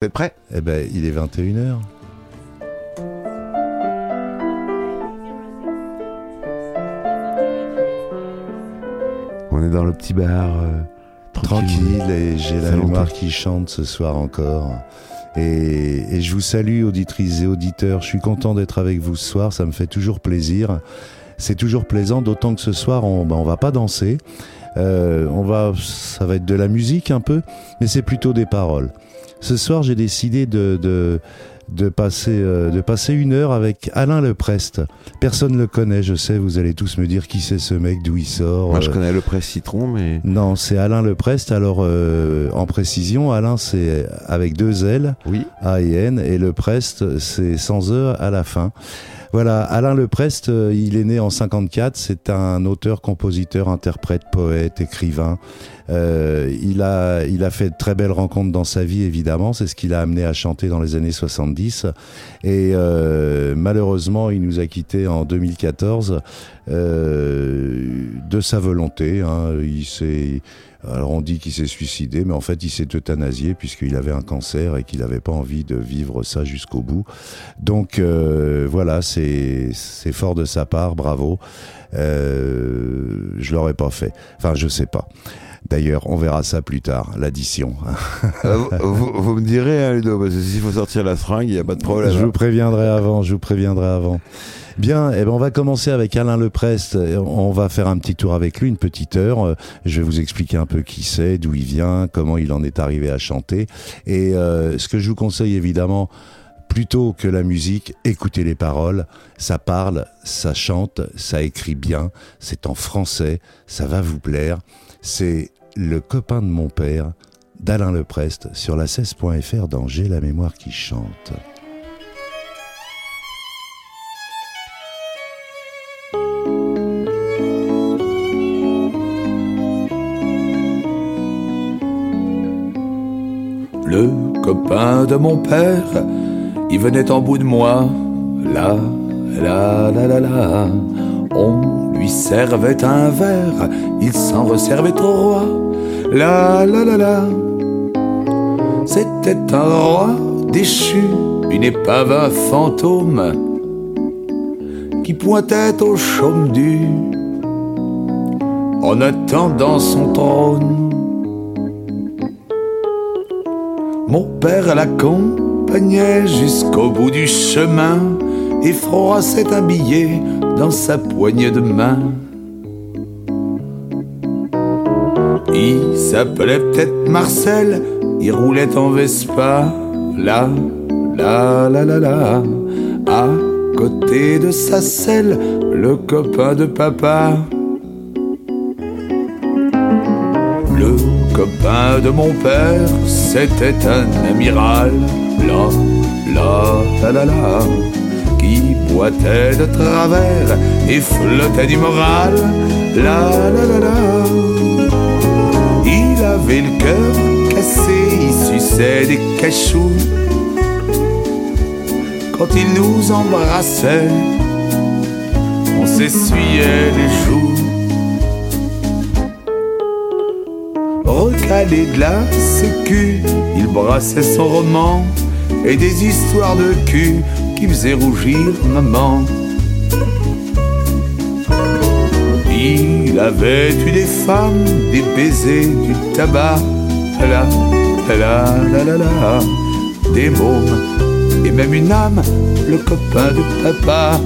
Vous êtes prêts? Eh ben, il est 21h. On est dans le petit bar. euh, Tranquille, et j'ai la mémoire qui chante ce soir encore. Et, et je vous salue, auditrices et auditeurs. Je suis content d'être avec vous ce soir. Ça me fait toujours plaisir. C'est toujours plaisant, d'autant que ce soir, on, ben, on va pas danser. Euh, on va, ça va être de la musique un peu, mais c'est plutôt des paroles. Ce soir, j'ai décidé de, de, de, passer, euh, de passer une heure avec Alain Leprest. Personne ne le connaît, je sais, vous allez tous me dire qui c'est ce mec, d'où il sort. Moi, je euh, connais le presse citron, mais. non, c'est Alain Leprest. Alors, euh, en précision, Alain, c'est avec deux L, Oui. A et N, et Leprest, c'est sans E à la fin. Voilà, Alain Leprest, euh, il est né en 54. C'est un auteur, compositeur, interprète, poète, écrivain. Euh, il a, il a fait de très belles rencontres dans sa vie, évidemment. C'est ce qui l'a amené à chanter dans les années 70. Et euh, malheureusement, il nous a quittés en 2014 euh, de sa volonté. Hein. Il s'est alors on dit qu'il s'est suicidé, mais en fait il s'est euthanasié puisqu'il avait un cancer et qu'il n'avait pas envie de vivre ça jusqu'au bout. Donc euh, voilà, c'est fort de sa part, bravo. Euh, je l'aurais pas fait. Enfin, je sais pas. D'ailleurs, on verra ça plus tard, l'addition. Euh, vous, vous- vous me direz, hein, Ludo, parce que s'il faut sortir la fringue, il n'y a pas de problème. Je hein. vous préviendrai avant, je vous préviendrai avant. Bien, eh ben on va commencer avec Alain Leprest. On va faire un petit tour avec lui, une petite heure. Euh, Je vais vous expliquer un peu qui c'est, d'où il vient, comment il en est arrivé à chanter. Et euh, ce que je vous conseille évidemment, plutôt que la musique, écoutez les paroles. Ça parle, ça chante, ça écrit bien. C'est en français, ça va vous plaire. C'est le copain de mon père, d'Alain Leprest, sur la 16.fr dans J'ai la mémoire qui chante. De mon père, il venait en bout de moi. Là, là, là, là, là. On lui servait un verre, il s'en resservait au roi. Là, là, là, là. C'était un roi déchu, une épave, un fantôme qui pointait au chaume du en attendant son trône. Mon père l'accompagnait jusqu'au bout du chemin et froissait un billet dans sa poignée de main. Il s'appelait peut-être Marcel, il roulait en Vespa, là, là, là, là, là, à côté de sa selle, le copain de papa. De mon père, c'était un amiral, là, là, là, là, là, qui boitait de travers et flottait du moral, là, là, là, là. Il avait le cœur cassé, il suçait des cachous. Quand il nous embrassait, on s'essuyait les joues. Recalé de la sécu, il brassait son roman et des histoires de cul qui faisaient rougir maman. Il avait eu des femmes, des baisers, du tabac, là, là, là, là, là, des mômes et même une âme, le copain de papa.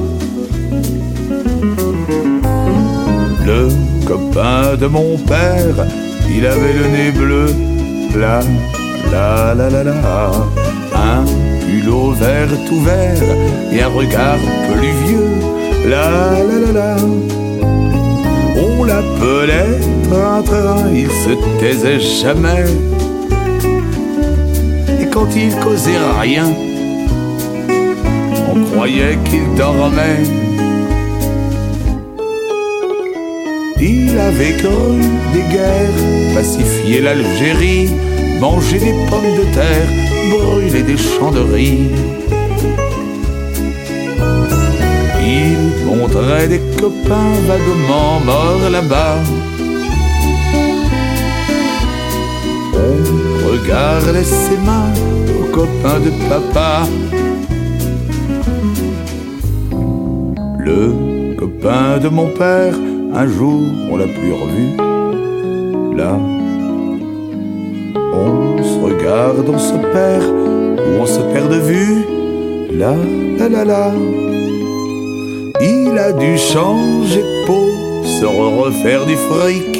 Le copain de mon père, il avait le nez bleu, là, là, là, là, là, un culot vert tout vert et un regard pluvieux, là, là, là, là. On l'appelait train-train, il se taisait jamais. Et quand il causait rien, on croyait qu'il dormait. Il avait cru des guerres, pacifié l'Algérie, mangé des pommes de terre, brûlé des champs de riz. Il montrait des copains vaguement morts là-bas. On regardait ses mains au copain de papa. Le copain de mon père, un jour on l'a plus revu. Là, on se regarde, on se perd, ou on se perd de vue. Là, là, là, là. Il a dû changer de peau, se refaire du fric,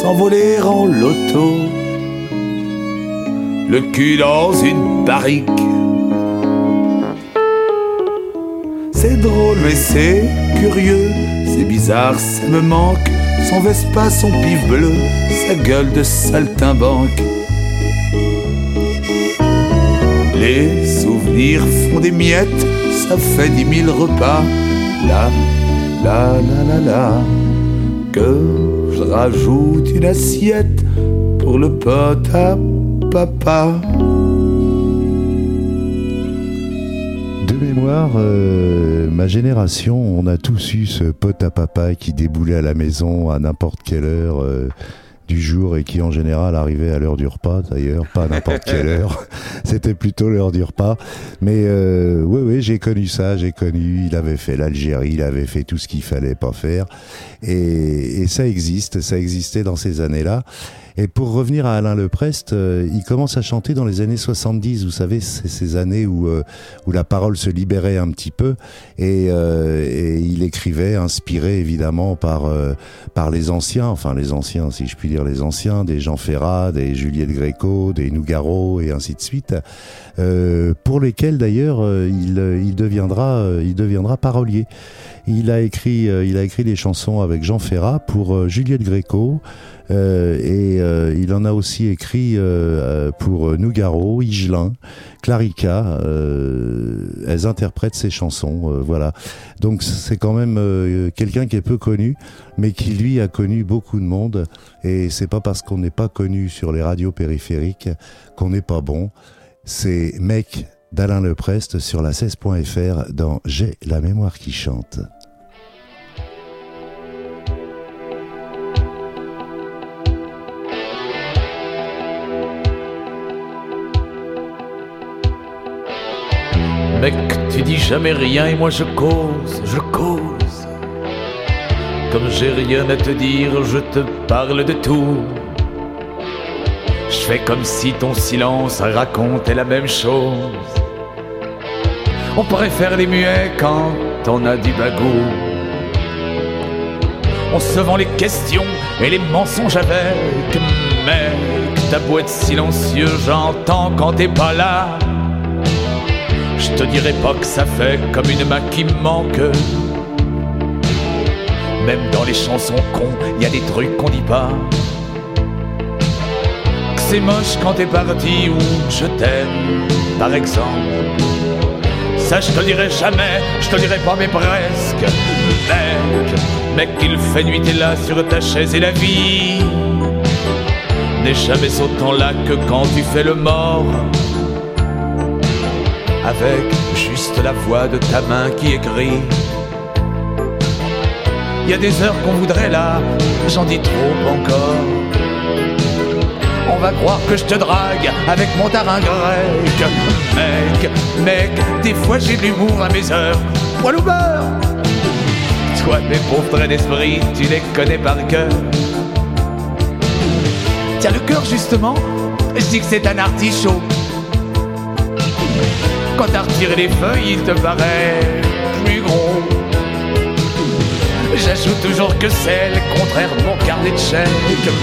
s'envoler en loto, le cul dans une barrique. C'est drôle mais c'est curieux, c'est bizarre, ça me manque. Son Vespa, son pif bleu, sa gueule de saltimbanque. Les souvenirs font des miettes, ça fait dix mille repas. Là, là, là, là, là, que je rajoute une assiette pour le pote à papa. Mémoire, euh, ma génération, on a tous eu ce pote à papa qui déboulait à la maison à n'importe quelle heure. euh, du jour et qui en général arrivait à l'heure du repas d'ailleurs, pas à n'importe quelle heure, c'était plutôt l'heure du repas. Mais euh, oui, oui, j'ai connu ça, j'ai connu, il avait fait l'Algérie, il avait fait tout ce qu'il fallait pas faire. Et, et ça existe, ça existait dans ces années-là. Et pour revenir à Alain Leprest, euh, il commence à chanter dans les années 70, vous savez, c'est ces années où, euh, où la parole se libérait un petit peu et, euh, et il écrivait, inspiré évidemment par, euh, par les anciens, enfin les anciens si je puis dire les anciens, des Jean Ferrat, des Juliette Gréco, des Nougaro et ainsi de suite, euh, pour lesquels d'ailleurs euh, il, il, deviendra, il deviendra parolier. Il a écrit, euh, il a écrit des chansons avec Jean Ferrat pour euh, Juliette Gréco, euh, et euh, il en a aussi écrit pour Nougaro, Higelin, Clarica. elles interprètent ses chansons, voilà. Donc c'est quand même quelqu'un qui est peu connu, mais qui lui a connu beaucoup de monde. Et c'est pas parce qu'on n'est pas connu sur les radios périphériques qu'on n'est pas bon. C'est Mec d'Alain Leprest sur la 16.fr dans J'ai la mémoire qui chante. Mec, tu dis jamais rien et moi je cause, je cause. Comme j'ai rien à te dire, je te parle de tout. Je fais comme si ton silence racontait la même chose. On préfère les muets quand on a du bagou. On se vend les questions et les mensonges avec. Mec, ta boîte silencieux, j'entends quand t'es pas là. Je te dirai pas que ça fait comme une main qui me manque. Même dans les chansons cons, y a des trucs qu'on dit pas. Que c'est moche quand t'es parti ou je t'aime, par exemple. Ça je te dirai jamais, je te dirai pas mais presque. Mec, mec, il fait nuit t'es là sur ta chaise et la vie n'est jamais autant là que quand tu fais le mort avec juste la voix de ta main qui écrit. Il y a des heures qu'on voudrait là, j'en dis trop encore. On va croire que je te drague avec mon tarin grec. Mec, mec, des fois j'ai de l'humour à mes heures. Poil au beurre Toi, mes pauvres traits d'esprit, tu les connais par cœur. Tiens, le cœur, justement, je dis que c'est un artichaut. Quand t'as retiré les feuilles, il te paraît plus gros. J'ajoute toujours que celle, contraire mon carnet de chèques.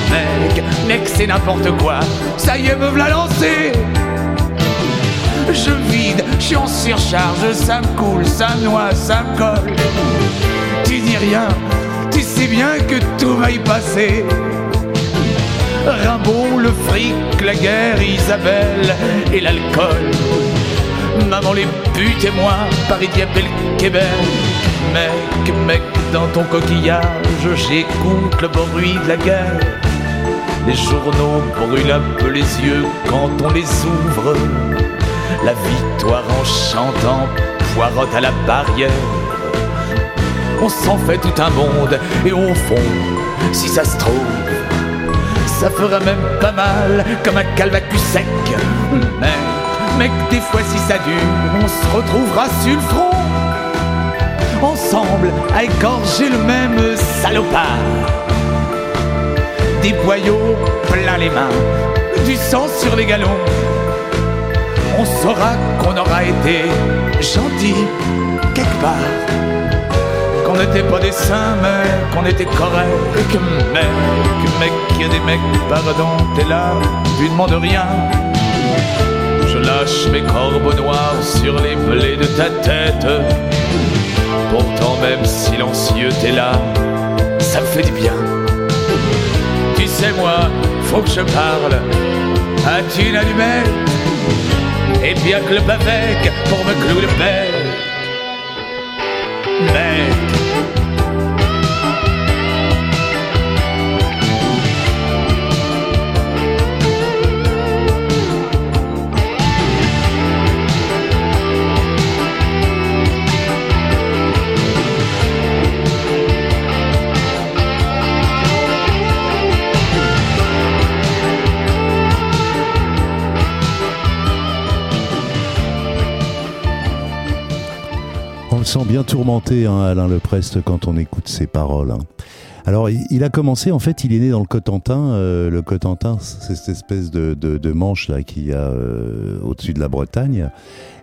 Mec, mec, c'est n'importe quoi. Ça y est, me v'là lancé. Je vide, je suis en surcharge, ça me coule, ça me noie, ça me colle. Tu dis rien, tu sais bien que tout va y passer. Rimbaud, le fric, la guerre, Isabelle et l'alcool. Maman les putes et moi, Paris Diable Québec. Mec, mec, dans ton coquillage, j'écoute le bruit de la guerre. Les journaux brûlent un peu les yeux quand on les ouvre. La victoire en chantant poirote à la barrière. On s'en fait tout un monde et au fond, si ça se trouve, ça fera même pas mal, comme un calvacu sec. Mais, mec, des fois si ça dure, on se retrouvera sur le front. Ensemble, à égorger le même salopard. Des boyaux plein les mains, du sang sur les galons. On saura qu'on aura été gentil quelque part qu'on n'était pas des saints, mais qu'on était correct. Que mec, mec, y a des mecs, pardon, t'es là, tu demandes rien. Lâche mes corbeaux noirs sur les blés de ta tête. Pourtant, même silencieux, t'es là, ça me fait du bien. Tu sais, moi, faut que je parle. As-tu une allumette? Et bien que le avec pour me clouer le bec. Sent bien tourmenté, hein, Alain Leprest, quand on écoute ses paroles. Hein. Alors, il, a commencé, en fait, il est né dans le Cotentin. Euh, le Cotentin, c'est cette espèce de, de, manche là qu'il y a euh, au-dessus de la Bretagne.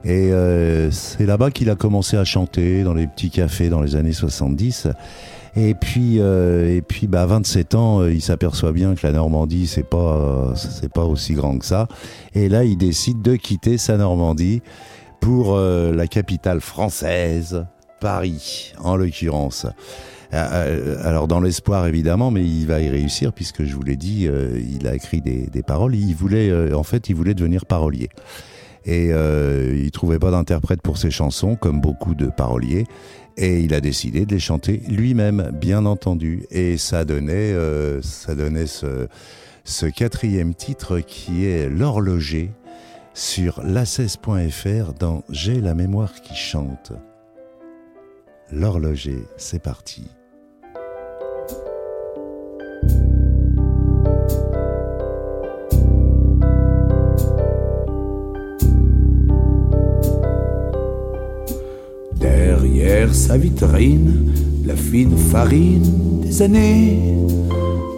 Et euh, c'est là-bas qu'il a commencé à chanter, dans les petits cafés dans les années 70. Et puis, et puis, bah, à 27 ans, il s'aperçoit bien que la Normandie, c'est pas, c'est pas aussi grand que ça. Et là, il décide de quitter sa Normandie pour euh, la capitale française, Paris, en l'occurrence. Euh, euh, alors dans l'espoir évidemment, mais il va y réussir puisque je vous l'ai dit, il a écrit des, paroles. Il voulait, en fait, il voulait devenir parolier. Et il trouvait pas d'interprète pour ses chansons, comme beaucoup de paroliers. Et il a décidé de les chanter lui-même, bien entendu. Et ça donnait, ça donnait ce quatrième titre qui est l'horloger sur la16.fr dans J'ai la mémoire qui chante. L'horloger, c'est parti. Derrière sa vitrine, la fine farine des années,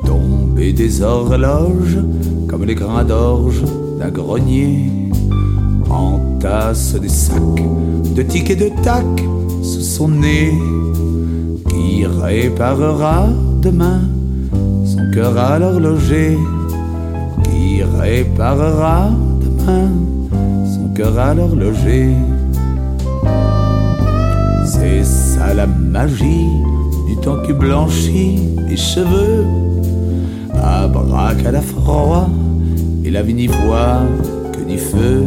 tombée des horloges comme les grains d'orge d'un grenier entasse des sacs de tickets de tac sous son nez. Qui réparera demain son cœur à l'horloger Qui réparera demain son cœur à l'horloger C'est ça la magie du temps qui blanchit les cheveux. À à la froid et la vie n'y voit que du feu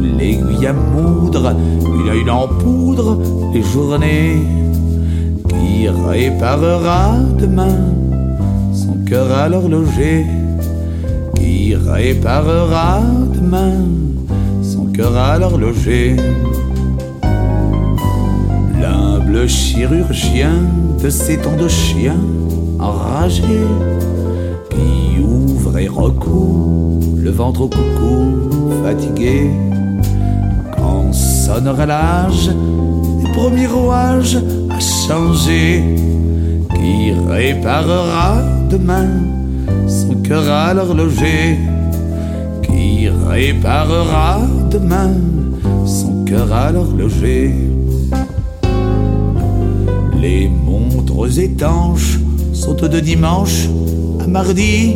l'aiguille à moudre, une œil en poudre les journées. Qui réparera demain son cœur à l'horloger Qui réparera demain son cœur à l'horloger L'humble chirurgien de ces temps de chien enragé qui ouvre et recoue le ventre au coucou fatigué sonnera l'âge des premiers rouages à changer. Qui réparera demain son cœur à l'horloger Qui réparera demain son cœur à l'horloger Les montres étanches sont de dimanche mardi.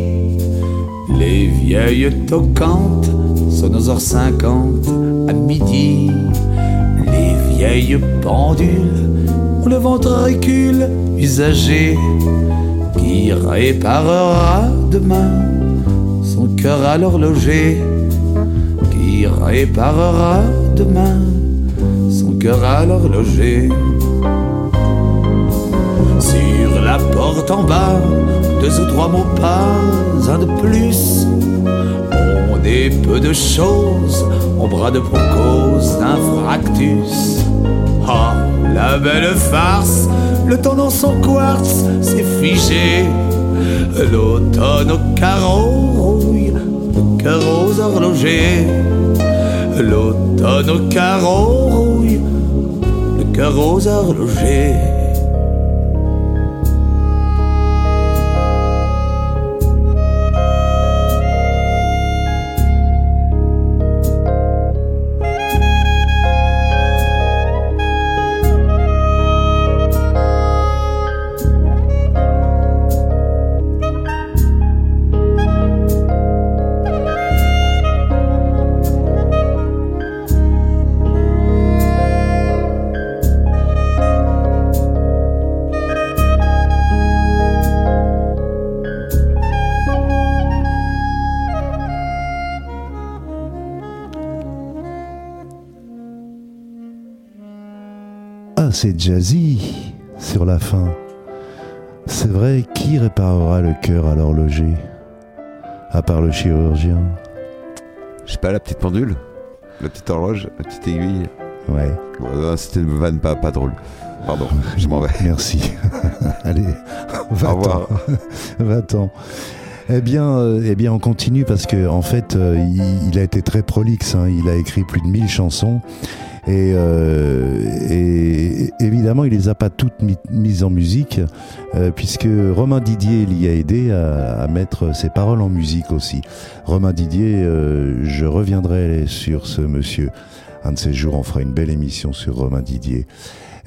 Les vieilles toquantes sont aux heures cinquante à midi vieille pendule où le ventricule usagé qui réparera demain son cœur à l'horloger qui réparera demain son cœur à l'horloger porte en bas deux ou trois mots pas un de plus on est peu de choses au bras de pour cause d'un fractus Oh, la belle farce, le temps dans son quartz s'est figé. L'automne au carreau rouille, le cœur aux horlogers. L'automne au carreau rouille, le cœur aux horlogers. Jazzy sur la fin. C'est vrai, qui réparera le cœur à l'horloger À part le chirurgien? Je sais pas, la petite pendule La petite horloge La petite aiguille Ouais. C'était une vanne pas, pas drôle. Pardon, je m'en vais. Merci. Allez, va-t'en. va-t'en. Eh bien, euh, eh bien, on continue parce que en fait, euh, il, a été très prolixe. Hein. Il a écrit plus de 1000 chansons. Et, euh, et, évidemment, il les a pas toutes mises en musique, euh, puisque Romain Didier l'y a aidé à, à, mettre ses paroles en musique aussi. Romain Didier, euh, je reviendrai sur ce monsieur. Un de ces jours, on fera une belle émission sur Romain Didier.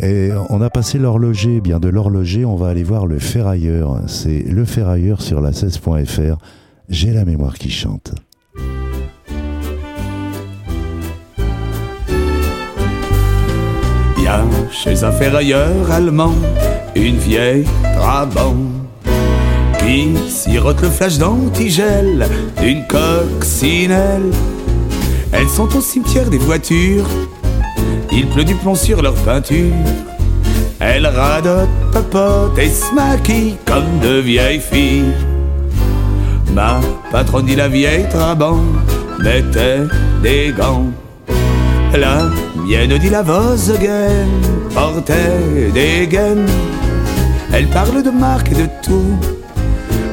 Et on a passé l'horloger, bien de l'horloger, on va aller voir le ferrailleur. C'est le ferrailleur sur la 16.fr. J'ai la mémoire qui chante. Chez un ferrailleur allemand une vieille Trabant qui sirote le flash d'antigel d'une coccinelle. Elles sont au cimetière des voitures, il pleut du plomb sur leur peinture. Elles radotent, papotent et se maquillent comme de vieilles filles. Ma patronne dit la vieille Trabant mettait des gants. La mienne dit la Volkswagen portait des gaines. Elle parle de marque et de tout,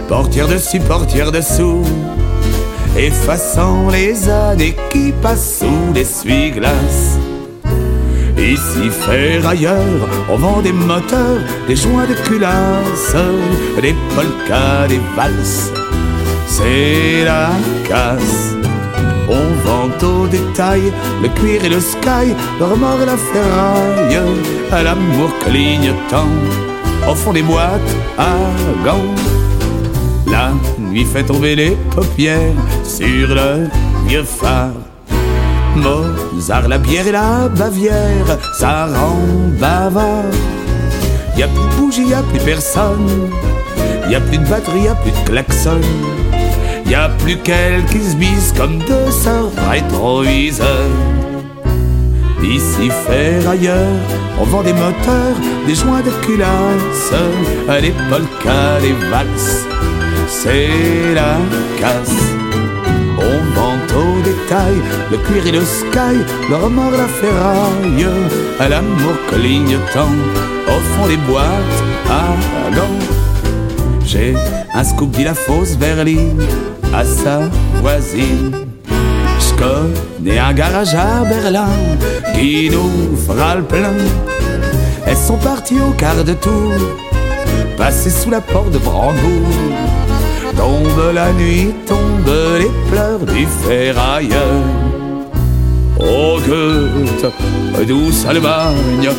portière dessus, portière dessous, effaçant les années qui passent sous l'essuie-glace. Ici ferrailleur, on vend des moteurs, des joints de culasse, des polkas, des valses. C'est la casse. On vend au détail le cuir et le sky, le remords et la ferraille, à l'amour clignotant au fond des boîtes à gants. La nuit fait tomber les paupières sur le vieux phare. Mozart, la bière et la Bavière, ça rend bavard. Y a plus de bougie, y a plus personne. Y a plus de batterie, y a plus de klaxon. Y a plus qu'elle qui se bise comme deux sœurs rétroviseurs. Ici ailleurs, on vend des moteurs, des joints de culasse, des polkas, des valses, c'est la casse. On vend au détail le cuir et le sky, le remords, la ferraille, à l'amour clignotant au fond des boîtes à gants. J'ai un scoop dit la fausse berline à sa voisine. Je connais un garage à Berlin qui nous fera le plein. Elles sont parties au quart de tour, passées sous la porte de Brandebourg. Tombe la nuit, tombent les pleurs du ferrailleur. Oh Goethe, douce Allemagne,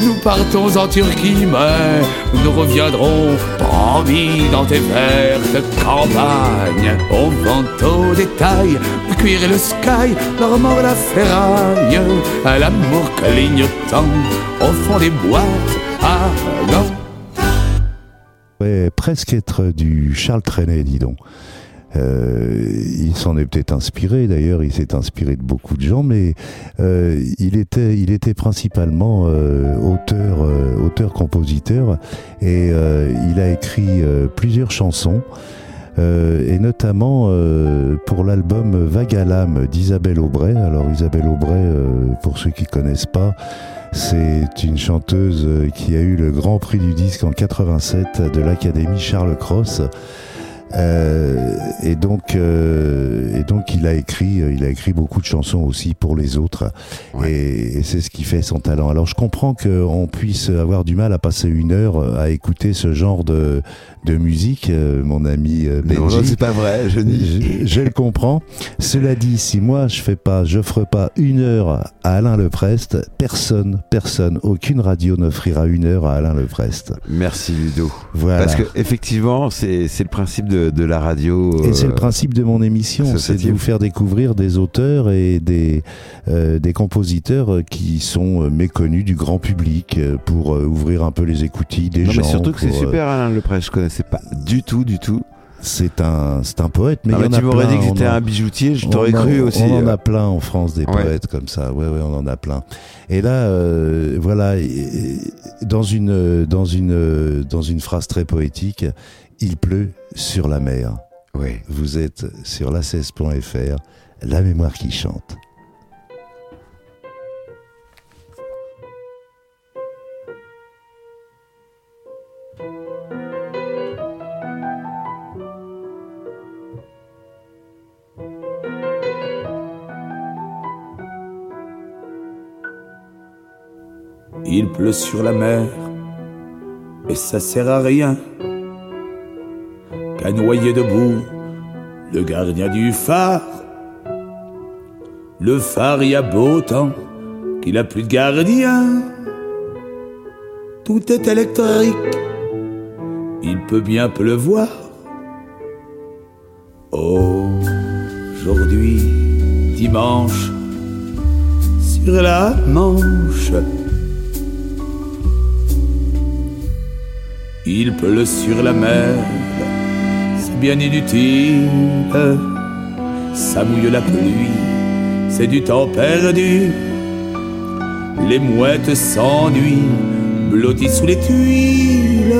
nous partons en Turquie, mais nous reviendrons envie dans tes vertes campagnes. On vend au détail le cuir et le sky, le la ferraille, à l'amour clignotant au fond des boîtes à gants. Ouais, presque être du Charles Trenet, dis donc. Euh, il s'en est peut-être inspiré, d'ailleurs, il s'est inspiré de beaucoup de gens, mais euh, il était, il était principalement euh, auteur, auteur, compositeur, et il a écrit plusieurs chansons. euh, et notamment euh, pour l'album l'âme d'Isabelle Aubray. Alors Isabelle Aubray, euh, pour ceux qui connaissent pas, c'est une chanteuse qui a eu le Grand Prix du disque en 87 de l'Académie Charles Cross. Euh, et donc, euh, et donc, il a écrit, euh, il a écrit beaucoup de chansons aussi pour les autres, Ouais. et, et c'est ce qui fait son talent. Alors, je comprends qu'on puisse avoir du mal à passer une heure à écouter ce genre de de musique, euh, mon ami euh, Non, Benji. non, c'est pas vrai, je. Je, je le comprends. Cela dit, si moi je fais pas, j'offre pas une heure à Alain Leprest, personne, personne, aucune radio n'offrira une heure à Alain Leprest. Merci Ludo. Voilà. Parce que effectivement, c'est c'est le principe de, de la radio. Et c'est le euh, principe de mon émission, c'est de vous faire découvrir des auteurs et des, euh, des compositeurs euh, qui sont méconnus du grand public pour euh, ouvrir un peu les écoutilles des Non, gens. mais surtout que c'est euh, super Alain Leprest, je connaissais pas du tout, du tout. C'est un, c'est un poète, mais Ah, il y mais en a tu m'aurais dit que c'était un bijoutier, je t'aurais cru aussi. On en a plein en France des Ouais. poètes comme ça. Ouais, ouais, on en a plein. Et là, euh, voilà, et- et dans une dans une dans une phrase très poétique, il pleut sur la mer. Oui. Vous êtes sur la16.fr, la mémoire qui chante. Il pleut sur la mer, et ça sert à rien qu'à noyer debout le gardien du phare. Le phare y a beau temps qu'il a plus de gardien. Tout est électrique, il peut bien pleuvoir. Aujourd'hui, dimanche, sur la Manche, Il pleut sur la mer, bien inutile. Ça mouille la pluie, c'est du temps perdu. Les mouettes s'ennuient, blotties sous les tuiles.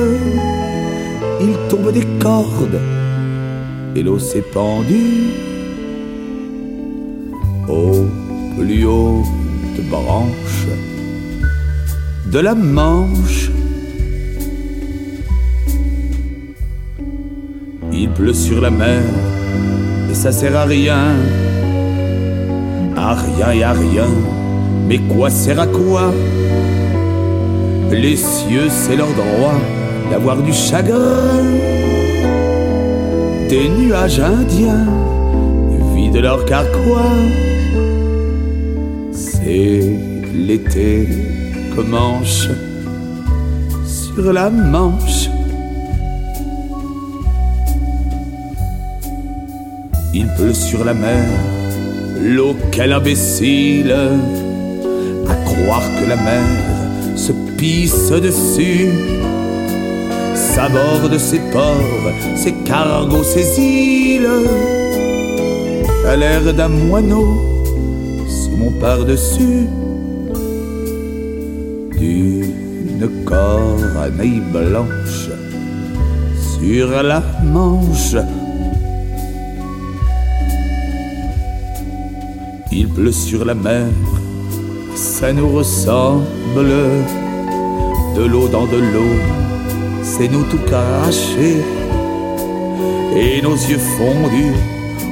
Il tombe des cordes et l'eau s'est pendue. Au plus haute branche de la Manche. Il pleut sur la mer et ça sert à rien. À rien et à rien. Mais quoi sert à quoi? Les cieux, c'est leur droit d'avoir du chagrin. Des nuages indiens vident leur carquois. C'est l'été commence sur la Manche. Il pleut sur la mer, l'eau quel imbécile, à croire que la mer se pisse dessus, s'aborde ses ports, ses cargos, ses îles, à l'air d'un moineau sous mon par-dessus, d'une corneille blanche sur la manche. Il pleut sur la mer, ça nous ressemble. De l'eau dans de l'eau, c'est nous tout craché. Et nos yeux fondus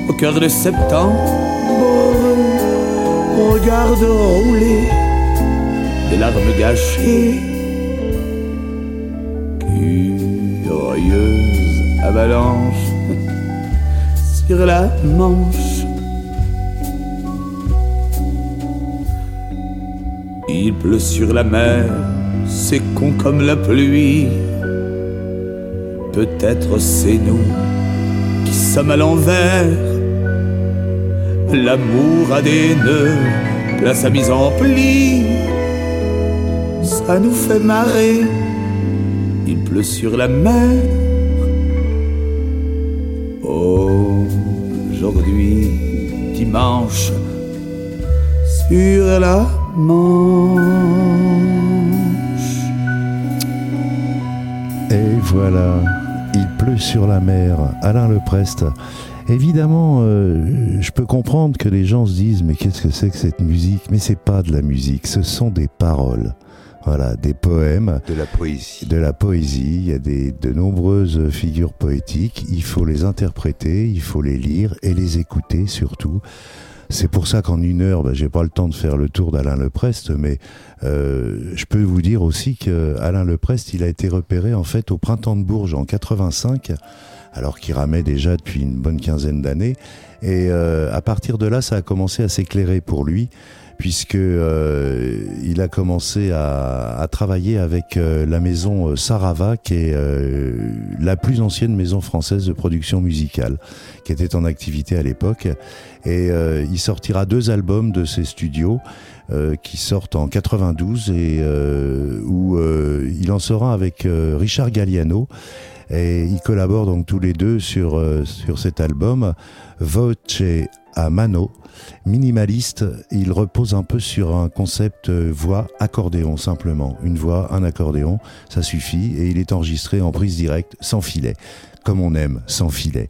au cœur de septembre. Regarde rouler des larmes gâchées. Curieuse avalanche sur la manche. Il pleut sur la mer, c'est con comme la pluie. Peut-être c'est nous qui sommes à l'envers. L'amour a des nœuds, place à mise en pli. Ça nous fait marrer. Il pleut sur la mer. Aujourd'hui, dimanche, sur la Manche. Et voilà, il pleut sur la mer, Alain Leprest. Évidemment, euh, je peux comprendre que les gens se disent mais qu'est-ce que c'est que cette musique? Mais c'est pas de la musique, ce sont des paroles. Voilà, des poèmes. De la poésie. De la poésie. Il y a des, de nombreuses figures poétiques. Il faut les interpréter, il faut les lire et les écouter surtout. C'est pour ça qu'en une heure, ben, j'ai pas le temps de faire le tour d'Alain Leprest, mais euh, je peux vous dire aussi que Alain Leprest, il a été repéré en fait au printemps de Bourges en 85 alors qu'il ramait déjà depuis une bonne quinzaine d'années. Et euh, à partir de là, ça a commencé à s'éclairer pour lui, puisque euh, il a commencé à, à travailler avec euh, la maison Sarava, qui est la plus ancienne maison française de production musicale, qui était en activité à l'époque. Et il sortira deux albums de ses studios. qui sortent en 92 et où il en sera avec Richard Galliano et ils collaborent donc tous les deux sur, euh, sur cet album. Voce à mano, minimaliste, il repose un peu sur un concept euh, voix accordéon simplement. Une voix, un accordéon, ça suffit et il est enregistré en prise directe, sans filet, comme on aime, sans filet.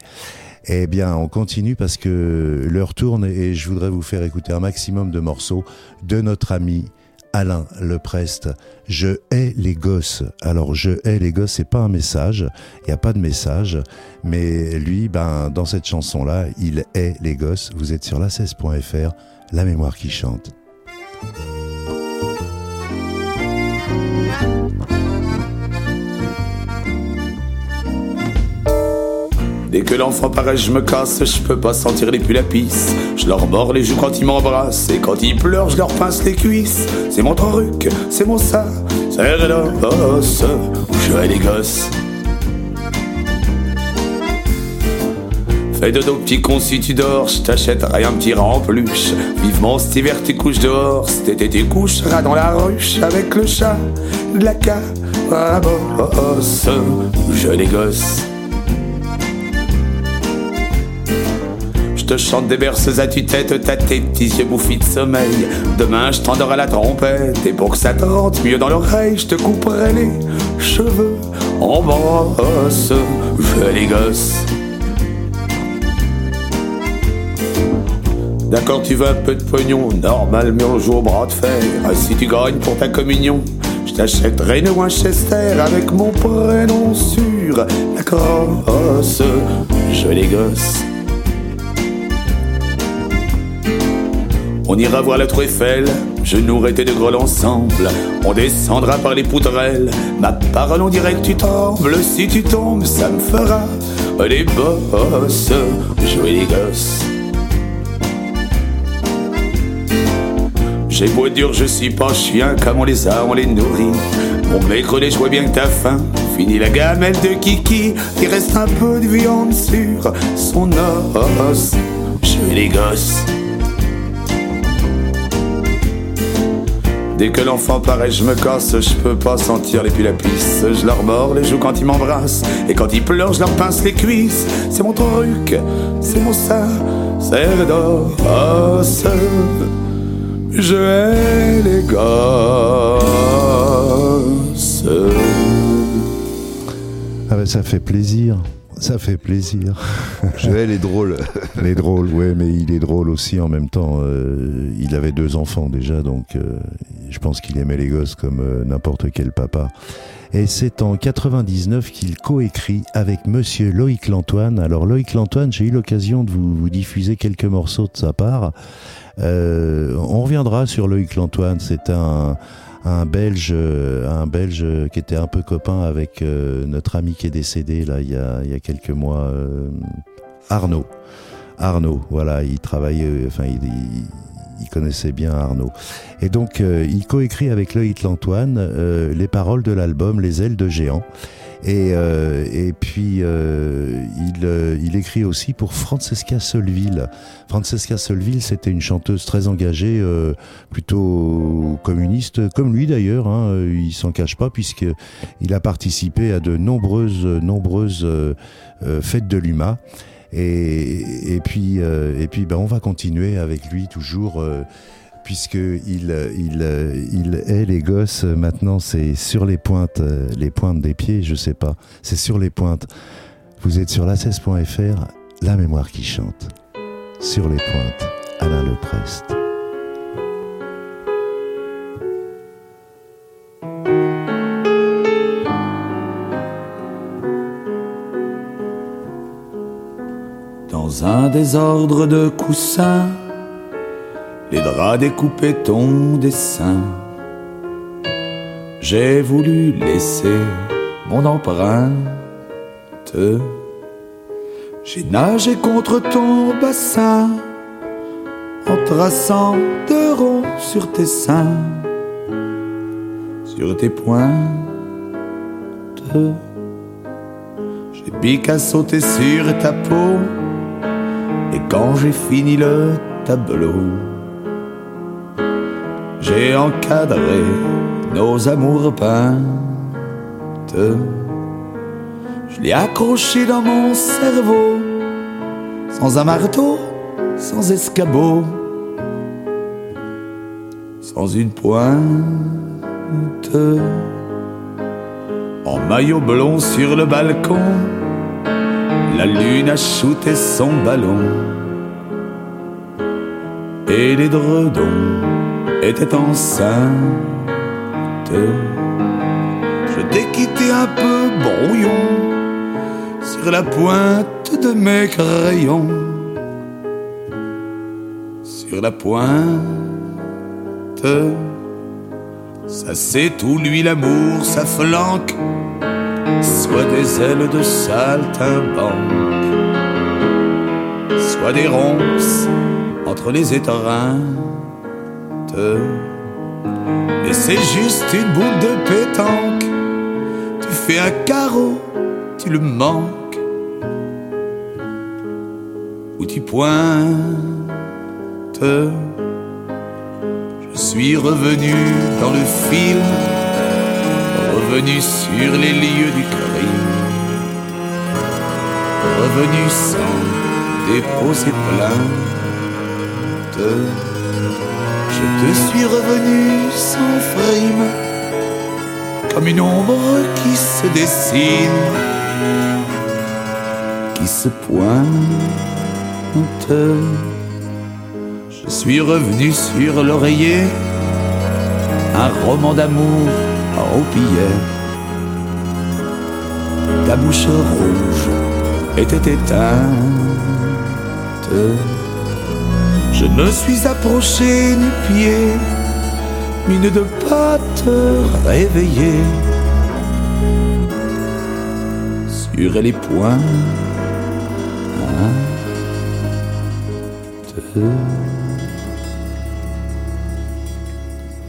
Eh bien, on continue parce que l'heure tourne et je voudrais vous faire écouter un maximum de morceaux de notre ami Alain Leprest, je hais les gosses. Alors je hais les gosses, c'est pas un message, il n'y a pas de message, mais lui, ben dans cette chanson-là, il hait les gosses. Vous êtes sur la 16.fr, la mémoire qui chante. Dès que l'enfant paraît, je me casse, je peux pas sentir les pulls. Je leur mords les joues quand ils m'embrassent, et quand ils pleurent, je leur pince les cuisses. C'est mon truc, c'est mon ça, c'est bosse, je hais les gosses. Fais de dos petits cons si tu dors, je t'achèterai un petit peluche. Vivement cet hiver tu couches dehors, cet été tu coucheras dans la ruche avec le chat de la bosse, je les gosses. Te chante des berceuses à tue-tête, ta tête, petits yeux bouffis de sommeil. Demain, je t'endors à la trompette, et pour que ça tente mieux dans l'oreille, je te couperai les cheveux en brosse, les gosses. D'accord, tu veux un peu de pognon, normal, mais on joue au bras de fer. Ah, si tu gagnes pour ta communion, je t'achèterai une Winchester avec mon prénom sur la crosse, je les gosses. On ira voir la tour Eiffel, je nourrai tes deux grolles ensemble. On descendra par les poutrelles, ma parole on dirait que tu trembles. Si tu tombes, ça me fera des bosses, jouer les gosses. J'ai beau dur, je suis pas chien, comme on les a, on les nourrit. Mon maître les jouait bien que t'as faim. Fini la gamelle de Kiki, il reste un peu de viande sur son os. Je les gosses. Dès que l'enfant paraît, je me casse, je peux pas sentir les la pisse. Je leur mords les joues quand ils m'embrassent, et quand ils pleurent, je leur pince les cuisses. C'est mon truc, c'est mon sein, c'est d'os. Je hais les gosses. Ah ben ça fait plaisir. Ça fait plaisir. Je hais les drôles. les drôles, ouais, mais il est drôle aussi en même temps. Euh, il avait deux enfants déjà, donc euh, je pense qu'il aimait les gosses comme euh, n'importe quel papa. Et c'est en 99 qu'il coécrit avec Monsieur Loïc Lantoine. Alors Loïc Lantoine, j'ai eu l'occasion de vous, diffuser quelques morceaux de sa part. on reviendra sur Loïc Lantoine. C'est un un Belge, un Belge qui était un peu copain avec euh, notre ami qui est décédé là il y a, il y a quelques mois, euh, Arnaud. Arnaud, voilà, il travaillait, enfin il, il, connaissait bien Arnaud. Et donc euh, il coécrit avec Loïc Lantoine les paroles de l'album Les ailes de géant. Et, euh, et puis, euh, il, euh, il, écrit aussi pour Francesca Solville. Francesca Solville, c'était une chanteuse très engagée, euh, plutôt communiste, comme lui d'ailleurs. Hein, il s'en cache pas puisque il a participé à de nombreuses, nombreuses fêtes de l'UMA. Et, et puis, et puis, ben, on va continuer avec lui toujours puisqu'il il, il est les gosses. Maintenant, c'est sur les pointes, les pointes des pieds, je sais pas. C'est sur les pointes. Vous êtes sur la la mémoire qui chante. Sur les pointes, Alain Leprest. Dans un désordre de coussins, les draps découpés ton dessin. J'ai voulu laisser mon empreinte. J'ai nagé contre ton bassin en traçant de ronds sur tes seins, sur tes pointes. J'ai piqué à sauter sur ta peau et quand j'ai fini le tableau, j'ai encadré nos amours peintes. Je l'ai accroché dans mon cerveau, sans un marteau, sans escabeau, sans une pointe. En maillot blond sur le balcon, la lune a shooté son ballon. Et les dredons étaient enceintes. Je t'ai quitté un peu brouillon sur la pointe de mes crayons. Sur la pointe, ça c'est tout lui l'amour, sa flanque, soit des ailes de saltimbanque, soit des ronces entre les étreintes. Mais c'est juste une boule de pétanque, tu fais un carreau, tu le manques où tu pointes. Je suis revenu dans le film, revenu sur les lieux du crime, revenu sans déposer plainte. Je te suis revenu sans frime, comme une ombre qui se dessine, qui se pointe je suis revenu sur l'oreiller, un roman d'amour en pillet. Ta bouche rouge était éteinte. Je ne suis approché du pied, mine de pas te réveiller. Sur les poings.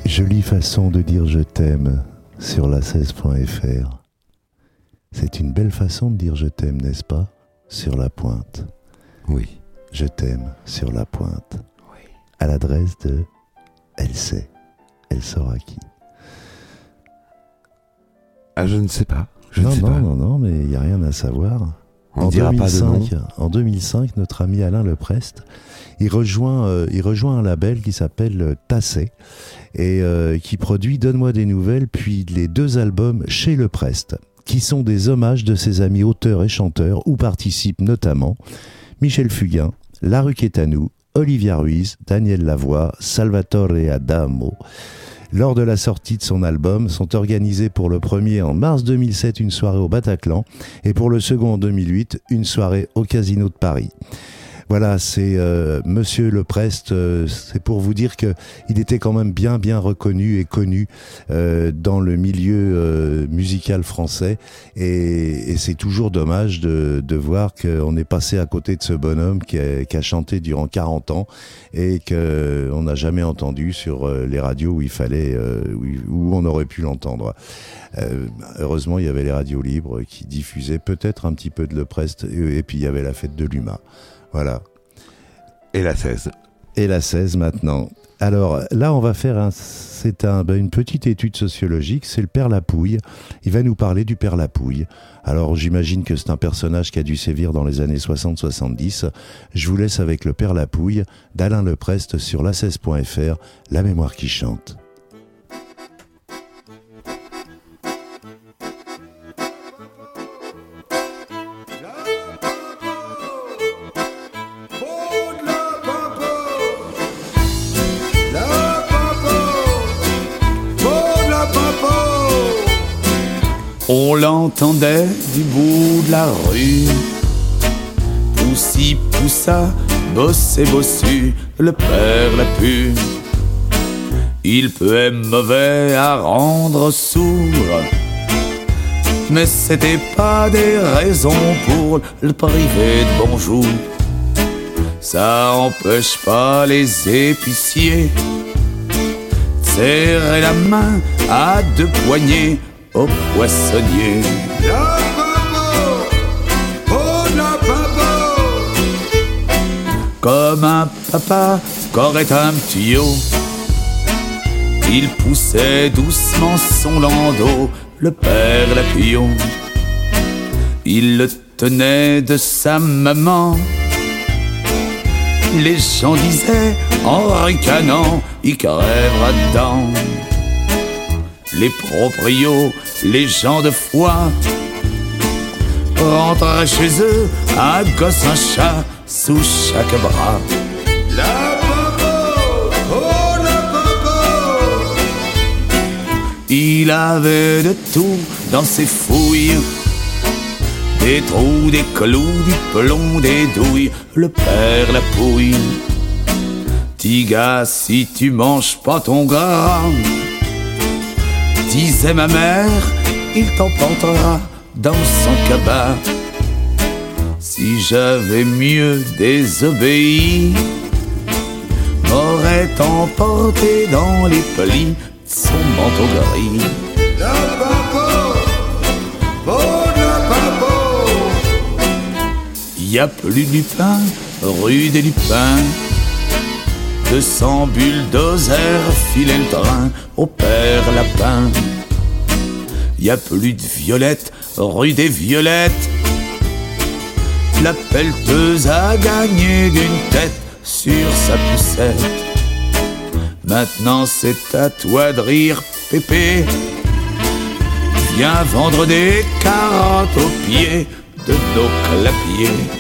Jolie façon de dire je t'aime sur la 16.fr. C'est une belle façon de dire je t'aime, n'est-ce pas Sur la pointe? Oui. Je t'aime sur la pointe. Oui. À l'adresse de Elle sait. Elle saura qui. Ah, je ne sais pas. Je non, ne sais non, pas. non, non, mais il n'y a rien à savoir. On en, dira 2005, pas de en 2005, notre ami Alain Leprest, il rejoint, euh, il rejoint un label qui s'appelle euh, Tassé et euh, qui produit Donne-moi des nouvelles, puis les deux albums chez Leprest, qui sont des hommages de ses amis auteurs et chanteurs, où participent notamment Michel Fugain, Larue Quétanou, Olivia Ruiz, Daniel Lavoie, Salvatore Adamo lors de la sortie de son album, sont organisés pour le premier en mars 2007 une soirée au Bataclan et pour le second en 2008 une soirée au Casino de Paris. Voilà, c'est euh, Monsieur Le Prest. Euh, c'est pour vous dire que il était quand même bien bien reconnu et connu euh, dans le milieu musical français. Et, c'est toujours dommage de, de voir qu'on est passé à côté de ce bonhomme qui a, chanté durant 40 ans et qu'on n'a jamais entendu sur les radios où il fallait, où, on aurait pu l'entendre. heureusement, il y avait les radios libres qui diffusaient peut-être un petit peu de Le Prest et puis il y avait la fête de l'UMA. Voilà. Et la 16. Et la 16 maintenant. Alors là, on va faire un, c'est un, ben, une petite étude sociologique. C'est le père Lapouille. Il va nous parler du père Lapouille. Alors j'imagine que c'est un personnage qui a dû sévir dans les années 60-70. Je vous laisse avec le père Lapouille d'Alain Leprest sur la 16.fr, La mémoire qui chante. On l'entendait du bout de la rue. Poussi, poussa, bossé, bossu, le père l'a pu. Il peut être mauvais à rendre sourd. Mais c'était pas des raisons pour le priver de bonjour. Ça empêche pas les épiciers serrer la main à deux poignées au poissonnier. La papa, oh la papa, Comme un papa qu'aurait un tuyau. Il poussait doucement son landau, le père Lapillon. Il le tenait de sa maman. Les gens disaient en ricanant, il crèvera dedans. Les proprios, les gens de foi, rentreraient chez eux, un gosse, un chat sous chaque bras. la papa, oh la papa, Il avait de tout dans ses fouilles. Des trous, des clous, du plomb, des douilles, le père la pouille. Gars, si tu manges pas ton gras, disait ma mère, il t'emportera dans son cabas. Si j'avais mieux désobéi, m'aurait emporté dans les plis de son manteau gris. Y a plus du pain, rue des Lupins. 200 bulldozers filaient le train au père lapin. Y a plus de violettes, rue des violettes. La pelleteuse a gagné d'une tête sur sa poussette. Maintenant c'est à toi de rire, Pépé. Viens vendre des carottes aux pieds de nos clapiers.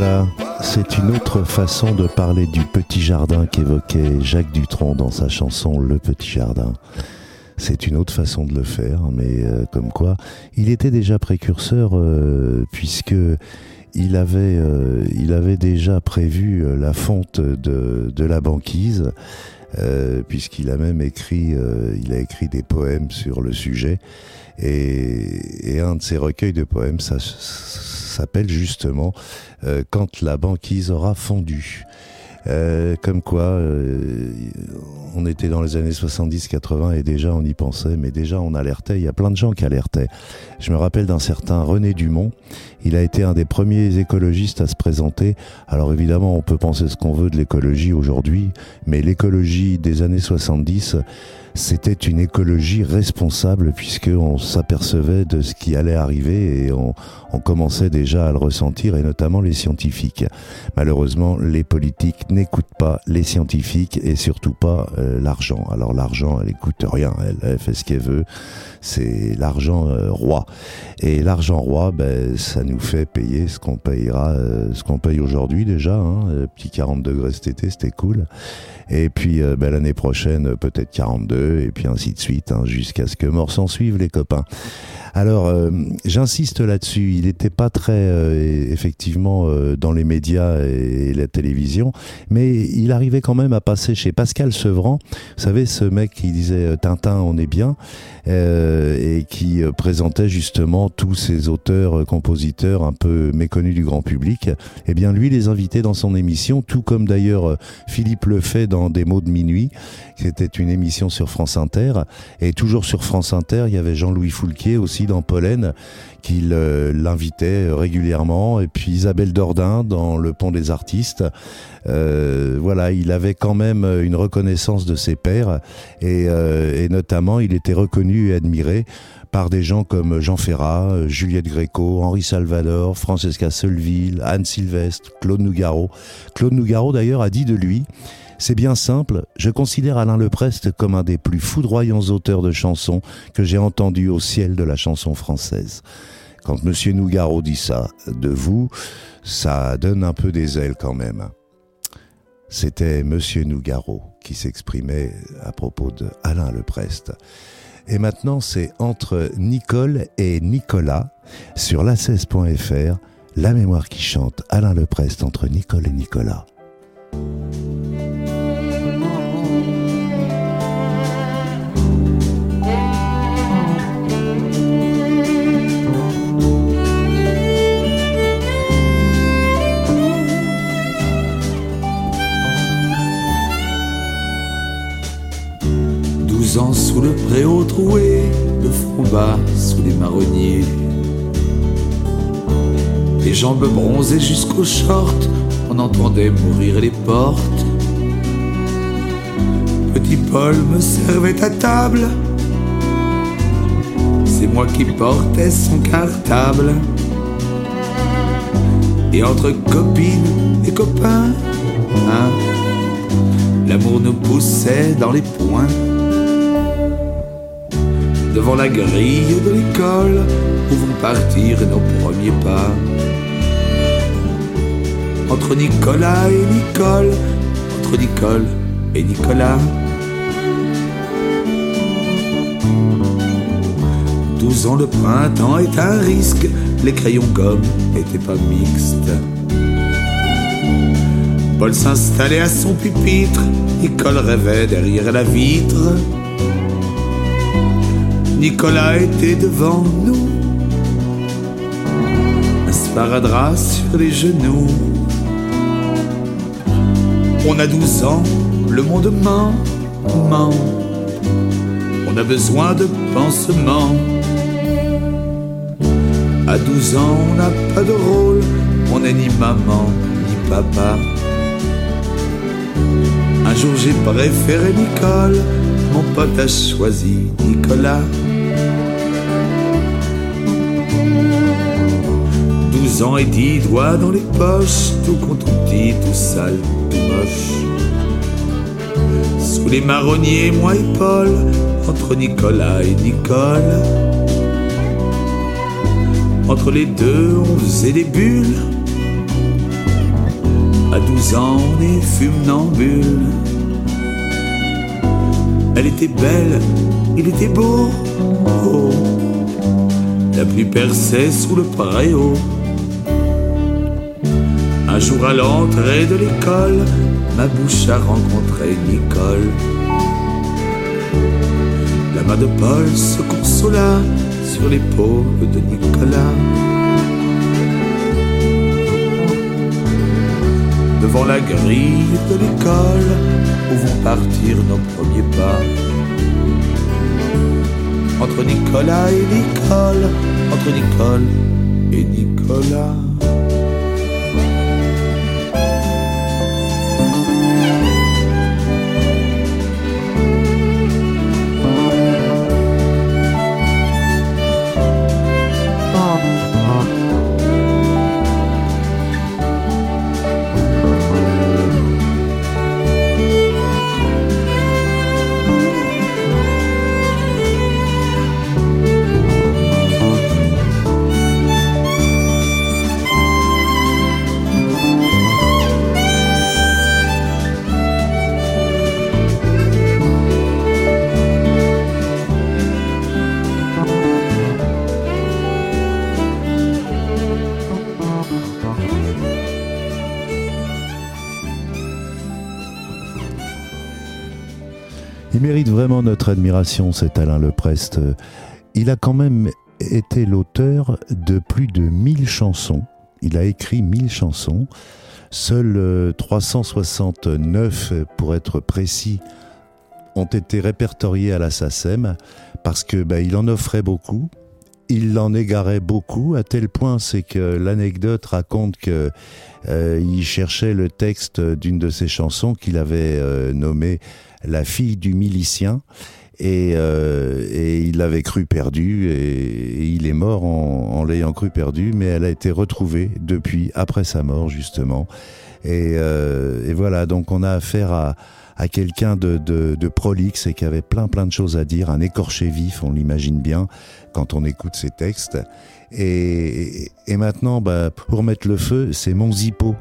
Voilà, c'est une autre façon de parler du petit jardin qu'évoquait Jacques Dutronc dans sa chanson Le petit jardin. C'est une autre façon de le faire, mais euh, comme quoi, il était déjà précurseur euh, puisque il avait, euh, il avait déjà prévu la fonte de la banquise, euh, puisqu'il a même écrit, euh, il a écrit des poèmes sur le sujet, et, et un de ses recueils de poèmes, s'appelle justement euh, Quand la banquise aura fondu. Euh, comme quoi, euh, on était dans les années 70-80 et déjà on y pensait, mais déjà on alertait. Il y a plein de gens qui alertaient. Je me rappelle d'un certain René Dumont. Il a été un des premiers écologistes à se présenter. Alors évidemment, on peut penser ce qu'on veut de l'écologie aujourd'hui, mais l'écologie des années 70, c'était une écologie responsable puisqu'on s'apercevait de ce qui allait arriver et on, commençait déjà à le ressentir et notamment les scientifiques. Malheureusement, les politiques n'écoutent pas les scientifiques et surtout pas euh, l'argent. Alors l'argent, elle écoute rien, elle, elle fait ce qu'elle veut. C'est l'argent euh, roi. Et l'argent roi, ben, ça nous fait payer ce qu'on payera, euh, ce qu'on paye aujourd'hui déjà. Hein, Euh, petit 40 degrés cet été, c'était cool. Et puis euh, ben, l'année prochaine, peut-être 42, et puis ainsi de suite, hein, jusqu'à ce que mort s'en suive, les copains. Alors, j'insiste là-dessus. Il n'était pas très, effectivement, dans les médias et, la télévision, mais il arrivait quand même à passer chez Pascal Sevran. Vous savez, ce mec qui disait Tintin, on est bien, et qui présentait justement tous ces auteurs, euh, un peu méconnus du grand public. Eh bien, lui les invitait dans son émission, tout comme d'ailleurs euh, Philippe le fait dans Des mots de minuit, qui était une émission sur France Inter. Et toujours sur France Inter, il y avait Jean-Louis Foulquier aussi dans Pollen, qui le- l'invitait régulièrement. Et puis Isabelle Dordain dans Le Pont des Artistes. Euh, voilà, il avait quand même une reconnaissance de ses pairs. Et, euh, et notamment, il était reconnu et admiré par des gens comme Jean Ferrat, euh, Juliette Gréco, Henri Salvador, Francesca Solville, Anne Sylvestre, Claude Nougaro. Claude Nougaro d'ailleurs a dit de lui, C'est bien simple, je considère Alain Leprest comme un des plus foudroyants auteurs de chansons que j'ai entendus au ciel de la chanson française. Quand Monsieur Nougaro dit ça de vous, ça donne un peu des ailes quand même. C'était Monsieur Nougaro qui s'exprimait à propos de Alain Leprest. Et maintenant, c'est entre Nicole et Nicolas sur la16.fr, la mémoire qui chante Alain Leprest entre Nicole et Nicolas. Sous le préau troué, le front bas sous les marronniers. Les jambes bronzées jusqu'aux shorts, on entendait mourir les portes. Petit Paul me servait à table, c'est moi qui portais son cartable. Et entre copines et copains, hein, l'amour nous poussait dans les poings. Devant la grille de l'école, où vont partir nos premiers pas. Entre Nicolas et Nicole, entre Nicole et Nicolas. Douze ans, le printemps est un risque, les crayons gomme n'étaient pas mixtes. Paul s'installait à son pupitre, Nicole rêvait derrière la vitre. Nicolas était devant nous, un sparadrap sur les genoux. On a douze ans, le monde ment, ment. On a besoin de pansements. À douze ans, on n'a pas de rôle, on n'est ni maman ni papa. Un jour j'ai préféré Nicole, mon pote a choisi Nicolas. 12 ans et 10 doigts dans les poches, tout contenti, tout sale, tout moche. Sous les marronniers, moi et Paul, entre Nicolas et Nicole. Entre les deux, on faisait des bulles. À 12 ans, on est funambule. Elle était belle, il était beau. Oh. La pluie perçait sous le préau. Un jour à l'entrée de l'école, ma bouche a rencontré Nicole. La main de Paul se consola sur l'épaule de Nicolas. Devant la grille de l'école, où vont partir nos premiers pas. Entre Nicolas et Nicole, entre Nicole et Nicolas. Il mérite vraiment notre admiration, cet Alain Leprest. Il a quand même été l'auteur de plus de 1000 chansons. Il a écrit 1000 chansons. Seuls euh, 369, pour être précis, ont été répertoriés à la SACEM parce que bah, il en offrait beaucoup. Il en égarait beaucoup, à tel point c'est que l'anecdote raconte que euh, il cherchait le texte d'une de ses chansons qu'il avait euh, nommée La fille du milicien. Et, euh, et il l'avait cru perdu et, il est mort en, en l'ayant cru perdu, mais elle a été retrouvée depuis, après sa mort justement. Et, euh, et voilà, donc on a affaire à, à quelqu'un de, prolixe et qui avait plein plein de choses à dire, un écorché vif, on l'imagine bien quand on écoute ses textes. Et, maintenant, bah, pour mettre le feu, c'est mon Zippo.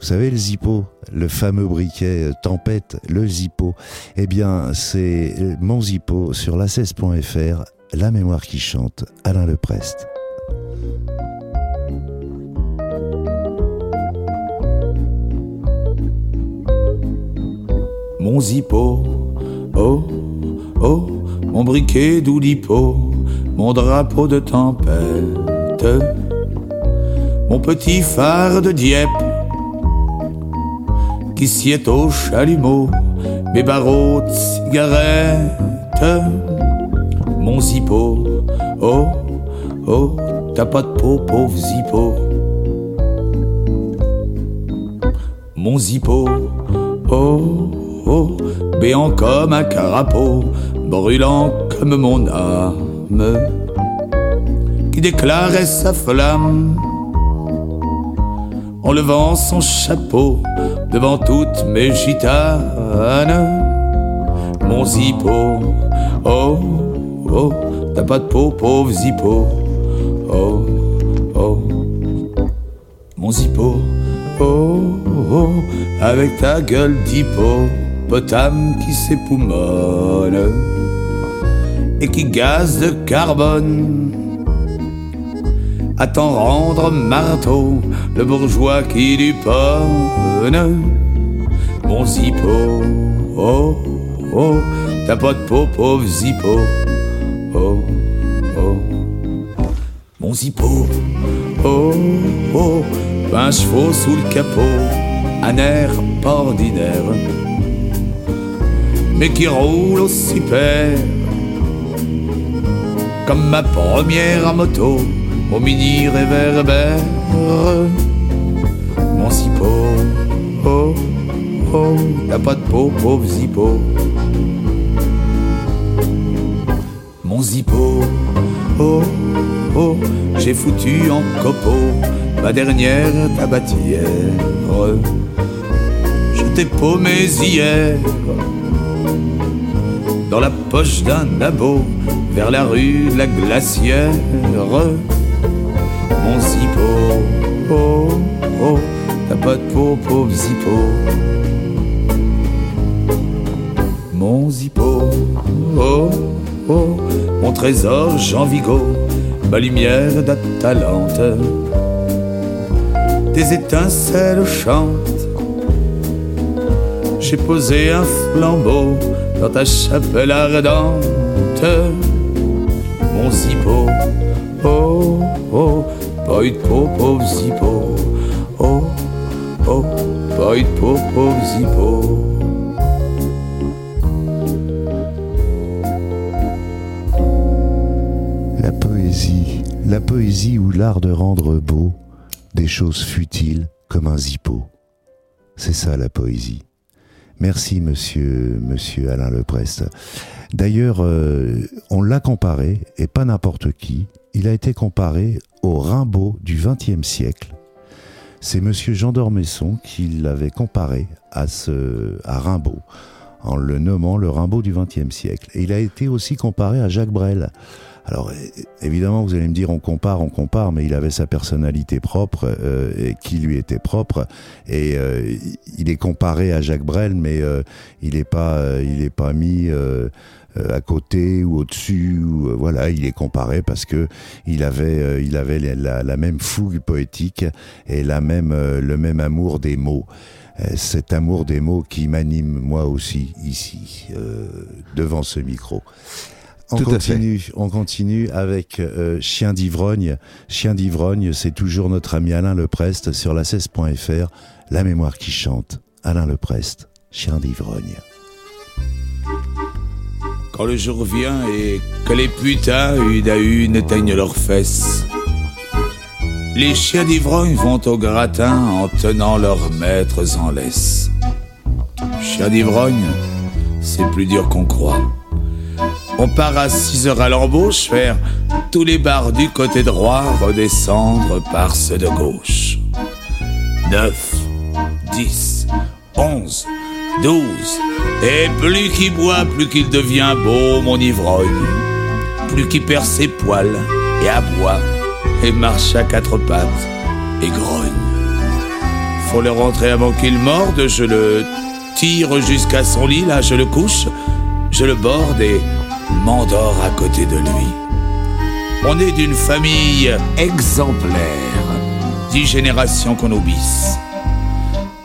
Vous savez, le Zippo, le fameux briquet euh, tempête, le Zippo. Eh bien, c'est mon Zippo sur la 16.fr, la mémoire qui chante, Alain Leprest. Mon zippo, oh, oh, mon briquet d'Oulipo, mon drapeau de tempête, mon petit phare de Dieppe, qui sied au chalumeau, mes barreaux de cigarettes, mon zippo, oh, oh, t'as pas de peau, pauvre zippo. Mon zippo, oh, béant comme un carapaud, brûlant comme mon âme, qui déclarait sa flamme en levant son chapeau devant toutes mes gitanes. Mon zippo, oh, oh, t'as pas de peau, pauvre zippo, oh, oh, mon zippo, oh, oh, avec ta gueule d'hippopotame qui s'époumonne et qui gaze de carbone à t'en rendre marteau, le bourgeois qui du ponne. Mon zippo, oh, oh, t'as pas de peau, pauvre zippo, oh, oh. Mon zippo, oh, oh, un chevaux sous le capot, un air ordinaire, mais qui roule aussi père, comme ma première moto au mini réverbère. Mon zippo, oh, oh, t'as pas de peau, pauvre zippo. Mon zippo, oh, oh, j'ai foutu en copeau ma dernière tabatière. Je t'ai paumé hier dans la poche d'un abo vers la rue de la glacière mon zippo. Oh, oh, t'as pas de peau, pauvre zippo. Mon zippo. Oh, oh, mon trésor Jean Vigo, ma lumière d'Atalante. Tes étincelles chantent. J'ai posé un flambeau dans ta chapelle ardente. Mon zippo. Oh, oh, eu de peau, zippo. Oh, oh, eu de peau, zippo. La poésie, la poésie ou l'art de rendre beau des choses futiles comme un zippo. C'est ça la poésie. Merci monsieur, monsieur Alain Leprest. D'ailleurs, euh, on l'a comparé, et pas n'importe qui, il a été comparé au Rimbaud du XXe siècle. C'est monsieur Jean d'Ormesson qui l'avait comparé à, ce, à Rimbaud, en le nommant le Rimbaud du XXe siècle. Et il a été aussi comparé à Jacques Brel. Alors évidemment, vous allez me dire on compare, on compare, mais il avait sa personnalité propre euh, et qui lui était propre. Et euh, il est comparé à Jacques Brel, mais euh, il n'est pas, euh, il est pas mis euh, à côté ou au-dessus. Euh, voilà, il est comparé parce que il avait, il avait la, même fougue poétique et la même, le même amour des mots. Cet amour des mots qui m'anime moi aussi ici, euh, devant ce micro. On Tout continue, on continue avec euh, Chien d'ivrogne. Chien d'ivrogne, c'est toujours notre ami Alain Leprest sur la 16.fr. La mémoire qui chante. Alain Leprest, Chien d'ivrogne. Quand le jour vient et que les putains, une à une, éteignent leurs fesses, les chiens d'ivrogne vont au gratin en tenant leurs maîtres en laisse. Chien d'ivrogne, c'est plus dur qu'on croit. On part à 6 heures à l'embauche, faire tous les bars du côté droit, redescendre par ceux de gauche. 9, 10, 11, 12. Et plus qu'il boit, plus qu'il devient beau, mon ivrogne. Plus qu'il perd ses poils et aboie et marche à quatre pattes et grogne. Faut le rentrer avant qu'il morde, je le tire jusqu'à son lit, là je le couche, je le borde et m'endors à côté de lui. On est d'une famille exemplaire, dix générations qu'on obisse.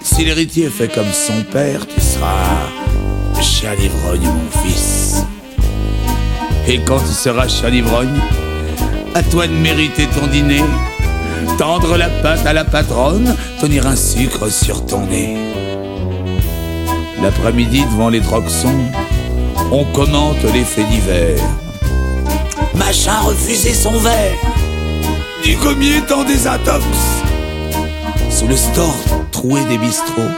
Si l'héritier fait comme son père, tu seras chien d'ivrogne, mon fils. Et quand tu seras chien d'ivrogne, à toi de mériter ton dîner, tendre la pâte à la patronne, tenir un sucre sur ton nez. L'après-midi, devant les troxons, on commente les faits divers. Machin refusé son verre, du commier dans des intox. Sous le store troué des bistrots,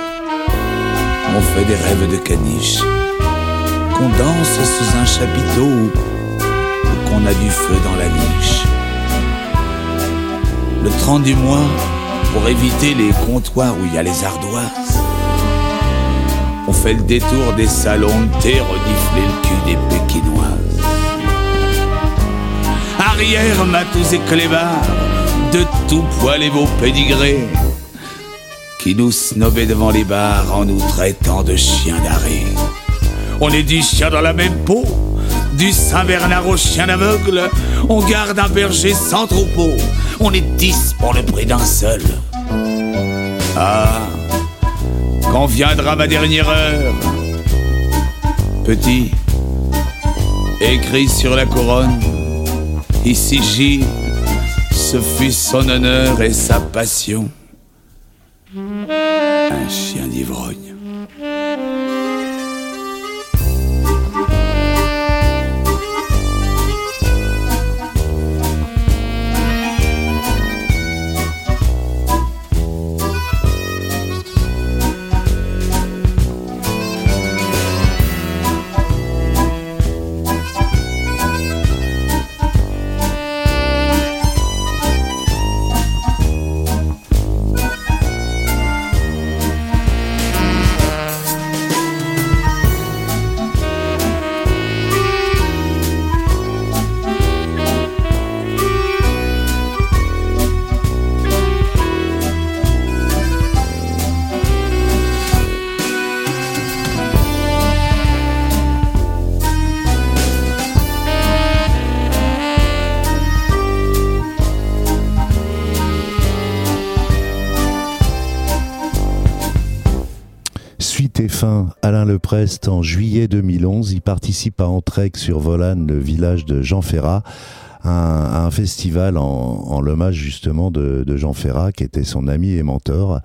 on fait des rêves de caniche, qu'on danse sous un chapiteau ou qu'on a du feu dans la niche. Le 30 du mois, pour éviter les comptoirs où il y a les ardoises, on fait le détour des salons de thé, renifler le cul des pékinoises. Arrière, matous et clébards, de tout poil et vos pédigrés, qui nous snobaient devant les bars en nous traitant de chiens d'arrêt. On est dix chiens dans la même peau, du Saint-Bernard au chien aveugle, on garde un berger sans troupeau, on est dix pour le prix d'un seul. Ah, quand viendra ma dernière heure, petit, écrit sur la couronne, ici Gilles, ce fut son honneur et sa passion. Un chien d'ivrogne. Fin, Alain Leprest, en juillet 2011, il participe à Entrec sur Volane, le village de Jean Ferrat, un, un festival en, l'hommage justement de, Jean Ferrat, qui était son ami et mentor.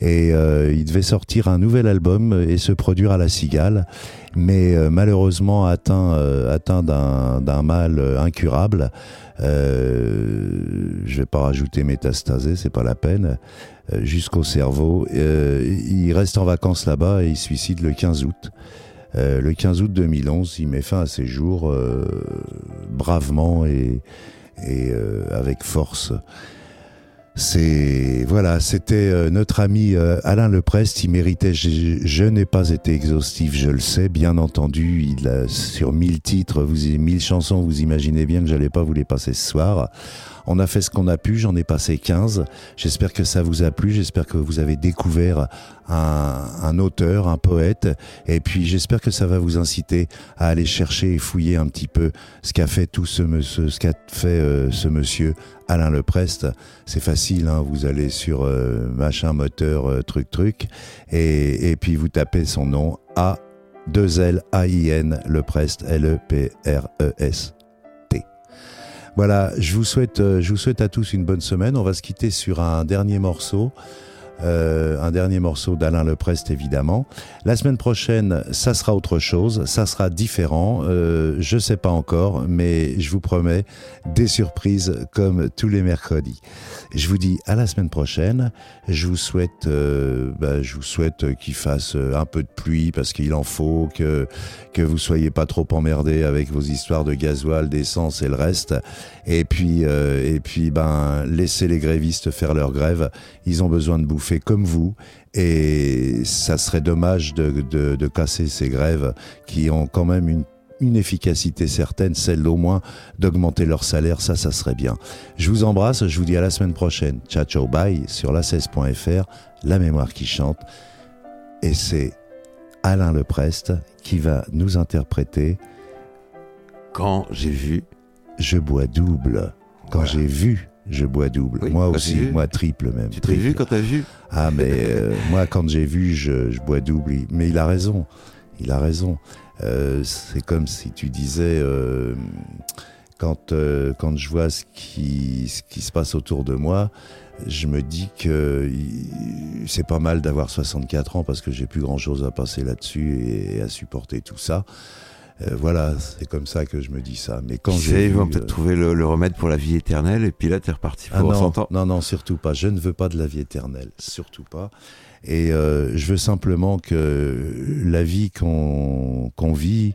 Et euh, il devait sortir un nouvel album et se produire à la Cigale, mais euh, malheureusement atteint, euh, atteint d'un mal incurable. Je vais pas rajouter métastasé, c'est pas la peine. Euh, Jusqu'au cerveau. Euh, il reste en vacances là-bas et il suicide le 15 août. Euh, le 15 août 2011, il met fin à ses jours bravement et, et avec force. C'est voilà, c'était notre ami Alain Leprest. Il méritait. Je, je n'ai pas été exhaustif, je le sais, bien entendu. Il a sur 1000 titres, vous 1000 chansons. Vous imaginez bien que j'allais pas vous les passer ce soir. On a fait ce qu'on a pu, j'en ai passé 15. J'espère que ça vous a plu, j'espère que vous avez découvert un, auteur, un poète, et puis j'espère que ça va vous inciter à aller chercher et fouiller un petit peu ce qu'a fait tout ce monsieur, ce qu'a fait euh, ce monsieur Alain Leprest. C'est facile, hein, vous allez sur euh, machin moteur euh, truc truc, et, et puis vous tapez son nom A 2 L A I N Leprest L E P R E S voilà, je vous souhaite, euh, je vous souhaite à tous une bonne semaine. On va se quitter sur un dernier morceau. Euh, un dernier morceau d'Alain Leprest évidemment. La semaine prochaine, ça sera autre chose, ça sera différent. Euh, je sais pas encore, mais je vous promets des surprises comme tous les mercredis. Je vous dis à la semaine prochaine. Je vous souhaite, euh, bah, je vous souhaite qu'il fasse un peu de pluie parce qu'il en faut, que que vous soyez pas trop emmerdés avec vos histoires de gasoil, d'essence et le reste. Et puis euh, et puis ben laissez les grévistes faire leur grève. Ils ont besoin de bouffer comme vous. Et ça serait dommage de, de, de casser ces grèves qui ont quand même une une efficacité certaine, celle au moins d'augmenter leur salaire, ça, ça serait bien. Je vous embrasse, je vous dis à la semaine prochaine. Ciao, ciao, bye sur la la mémoire qui chante. Et c'est Alain Leprest qui va nous interpréter Quand j'ai vu. Je bois double. Quand Voilà. j'ai vu, je bois double. Oui, moi aussi, moi triple même. Tu t'es vu quand t'as vu? Ah, mais euh, moi, quand j'ai vu, je, je bois double. Mais il a raison. Il a raison. Euh, c'est comme si tu disais, euh, quand, euh, quand je vois ce qui, ce qui se passe autour de moi, je me dis que c'est pas mal d'avoir 64 ans parce que j'ai plus grand chose à passer là-dessus et, à supporter tout ça. Euh, voilà, c'est comme ça que je me dis ça. Mais quand j'ai ils vont peut-être euh, trouver le, le remède pour la vie éternelle et puis là, t'es reparti ah pour non, 100 ans. non, non, surtout pas. Je ne veux pas de la vie éternelle, surtout pas. Et euh, je veux simplement que la vie qu'on qu'on vit,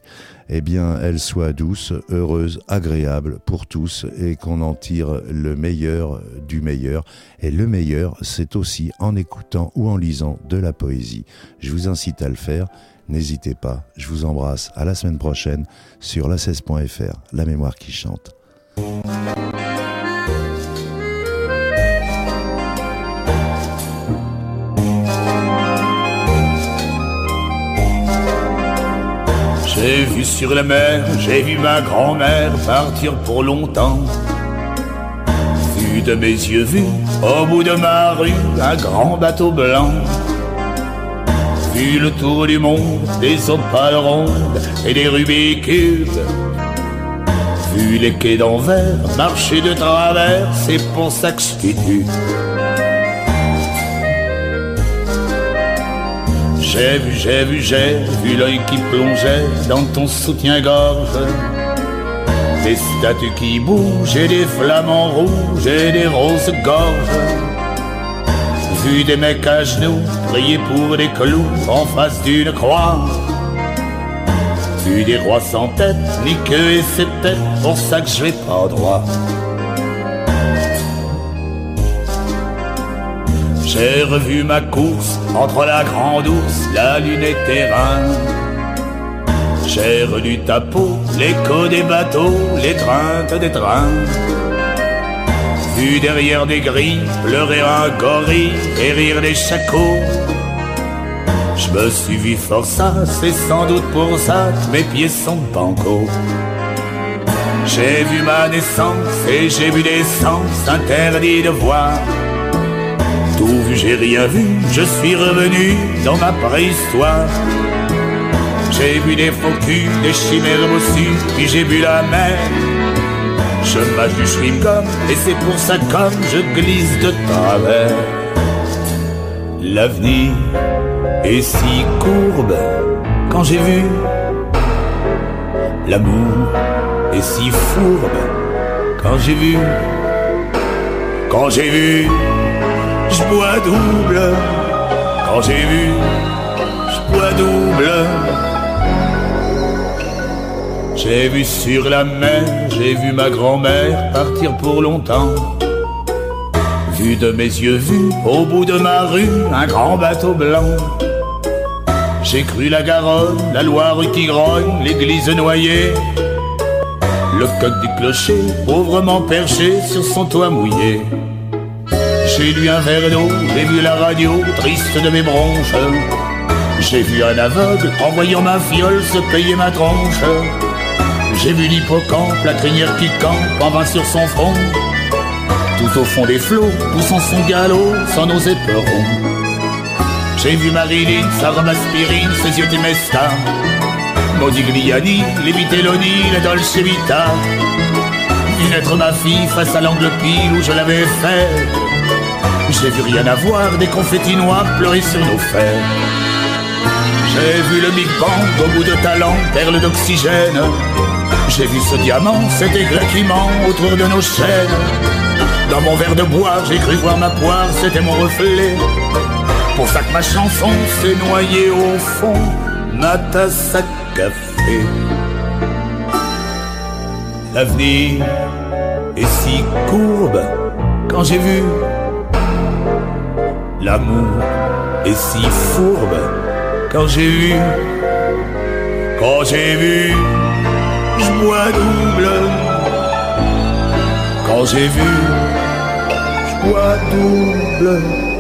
eh bien, elle soit douce, heureuse, agréable pour tous et qu'on en tire le meilleur du meilleur. Et le meilleur, c'est aussi en écoutant ou en lisant de la poésie. Je vous incite à le faire. N'hésitez pas. Je vous embrasse. À la semaine prochaine sur la16.fr, la mémoire qui chante. J'ai vu sur la mer, j'ai vu ma grand-mère partir pour longtemps. Vu de mes yeux vus, au bout de ma rue, un grand bateau blanc. Vu le tour du monde, des opales rondes et des rubis cubes. Vu les quais d'envers, marcher de travers, c'est pour ça que je. J'ai vu, j'ai vu, j'ai vu l'œil qui plongeait dans ton soutien-gorge. Des statues qui bougent et des flamants rouges et des roses gorges. Vu des mecs à genoux prier pour des clous en face d'une croix. Vu des rois sans tête, ni queue et c'est peut-être pour ça que je vais pas droit. J'ai revu ma course entre la grande ours, la lune et terrain. J'ai relu ta peau, l'écho des bateaux, l'étreinte des trains. Derrière des grilles pleurer un gorille et rire des chacos. Je me suis vu forçat, c'est sans doute pour ça que mes pieds sont banco. J'ai vu ma naissance et j'ai vu des sens interdits de voir. Tout vu, j'ai rien vu, je suis revenu dans ma préhistoire. J'ai vu des faux culs, des chimères bossues, puis j'ai bu la mer. Je mâche du chewing-gum, et c'est pour ça comme je glisse de travers. L'avenir est si courbe quand j'ai vu l'amour est si fourbe quand j'ai vu, quand j'ai vu, je bois double quand j'ai vu, je bois double. J'ai vu sur la mer, j'ai vu ma grand-mère partir pour longtemps. Vu de mes yeux vus, au bout de ma rue, un grand bateau blanc. J'ai cru la Garonne, la Loire qui grogne, l'église noyée. Le coq du clocher, pauvrement perché sur son toit mouillé. J'ai lu un verre d'eau, j'ai vu la radio, triste de mes bronches. J'ai vu un aveugle, en voyant ma fiole, se payer ma tronche. J'ai vu l'hippocampe, la crinière qui campe, en vain sur son front. Tout au fond des flots, poussant son galop, sans nos éperons. J'ai vu Marilyn, sa robe aspirine, ses yeux d'Imesta. Modigliani, les Vitelloni, la Dolce Vita. Vu naître ma fille face à l'angle pile où je l'avais fait. J'ai vu rien à voir, des confettis noirs pleurer sur nos fers. J'ai vu le Big Bang au bout de talent, perle d'oxygène. J'ai vu ce diamant, cet éclat qui ment autour de nos chaînes. Dans mon verre de bois, j'ai cru voir ma poire, c'était mon reflet. Pour ça que ma chanson s'est noyée au fond, ma tasse à café. L'avenir est si courbe quand j'ai vu l'amour et si fourbe quand j'ai vu, quand j'ai vu, je bois double. Quand j'ai vu, je bois double.